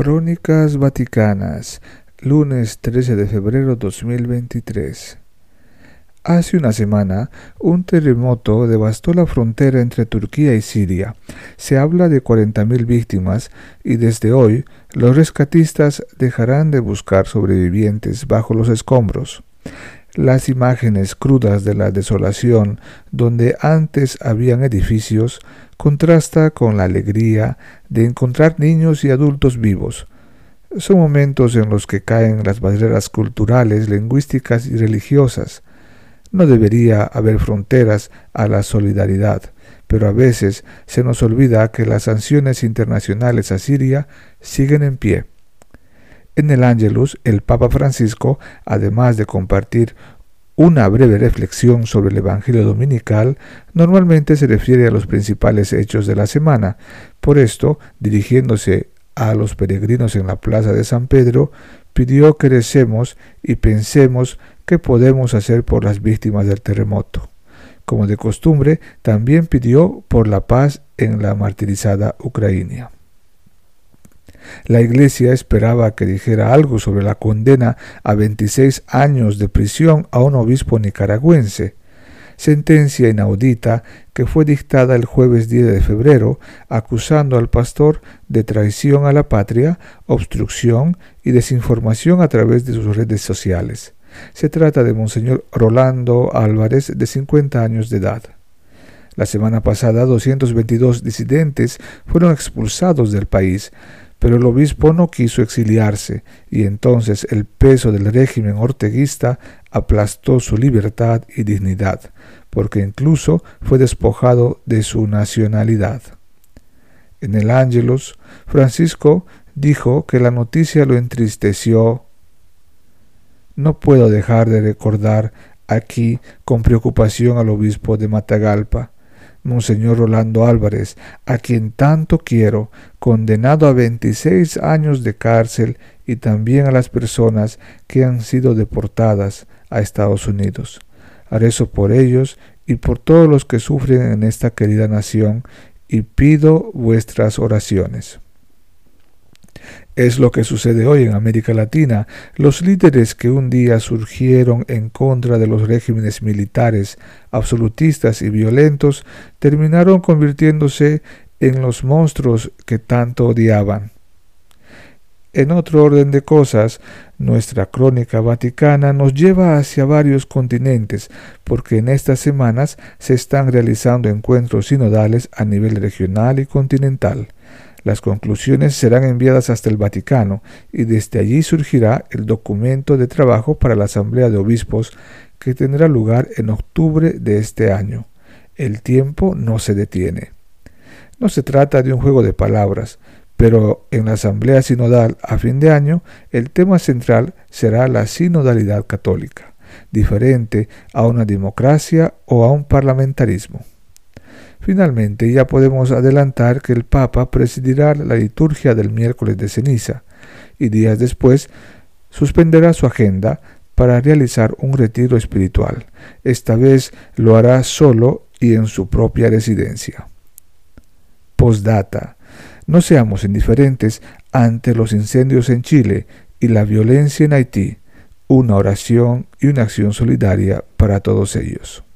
Crónicas Vaticanas, lunes 13 de febrero 2023. Hace una semana, un terremoto devastó la frontera entre Turquía y Siria. Se habla de 40.000 víctimas y desde hoy los rescatistas dejarán de buscar sobrevivientes bajo los escombros. Las imágenes crudas de la desolación, donde antes habían edificios, contrasta con la alegría de encontrar niños y adultos vivos. Son momentos en los que caen las barreras culturales, lingüísticas y religiosas. No debería haber fronteras a la solidaridad, pero a veces se nos olvida que las sanciones internacionales a Siria siguen en pie. En el Ángelus, el Papa Francisco, además de compartir una breve reflexión sobre el Evangelio Dominical normalmente se refiere a los principales hechos de la semana. Por esto, dirigiéndose a los peregrinos en la plaza de San Pedro, pidió que recemos y pensemos qué podemos hacer por las víctimas del terremoto. Como de costumbre, también pidió por la paz en la martirizada Ucrania. La iglesia esperaba que dijera algo sobre la condena a 26 años de prisión a un obispo nicaragüense, sentencia inaudita que fue dictada el jueves 10 de febrero, acusando al pastor de traición a la patria, obstrucción y desinformación a través de sus redes sociales. Se trata de Monseñor Rolando Álvarez, de 50 años de edad. La semana pasada, 222 disidentes fueron expulsados del país, pero el obispo no quiso exiliarse y entonces el peso del régimen orteguista aplastó su libertad y dignidad, porque incluso fue despojado de su nacionalidad. En el Ángelus, Francisco dijo que la noticia lo entristeció. No puedo dejar de recordar aquí con preocupación al obispo de Matagalpa, Monseñor Rolando Álvarez, a quien tanto quiero, condenado a 26 años de cárcel y también a las personas que han sido deportadas a Estados Unidos. Rezo por ellos y por todos los que sufren en esta querida nación y pido vuestras oraciones. Es lo que sucede hoy en América Latina. Los líderes que un día surgieron en contra de los regímenes militares absolutistas y violentos terminaron convirtiéndose en los monstruos que tanto odiaban. En otro orden de cosas, nuestra crónica vaticana nos lleva hacia varios continentes, porque en estas semanas se están realizando encuentros sinodales a nivel regional y continental. Las conclusiones serán enviadas hasta el Vaticano y desde allí surgirá el documento de trabajo para la Asamblea de Obispos que tendrá lugar en octubre de este año. El tiempo no se detiene. No se trata de un juego de palabras, pero en la Asamblea Sinodal a fin de año el tema central será la sinodalidad católica, diferente a una democracia o a un parlamentarismo. Finalmente, ya podemos adelantar que el Papa presidirá la liturgia del miércoles de ceniza y días después suspenderá su agenda para realizar un retiro espiritual. Esta vez lo hará solo y en su propia residencia. Postdata. No seamos indiferentes ante los incendios en Chile y la violencia en Haití. Una oración y una acción solidaria para todos ellos.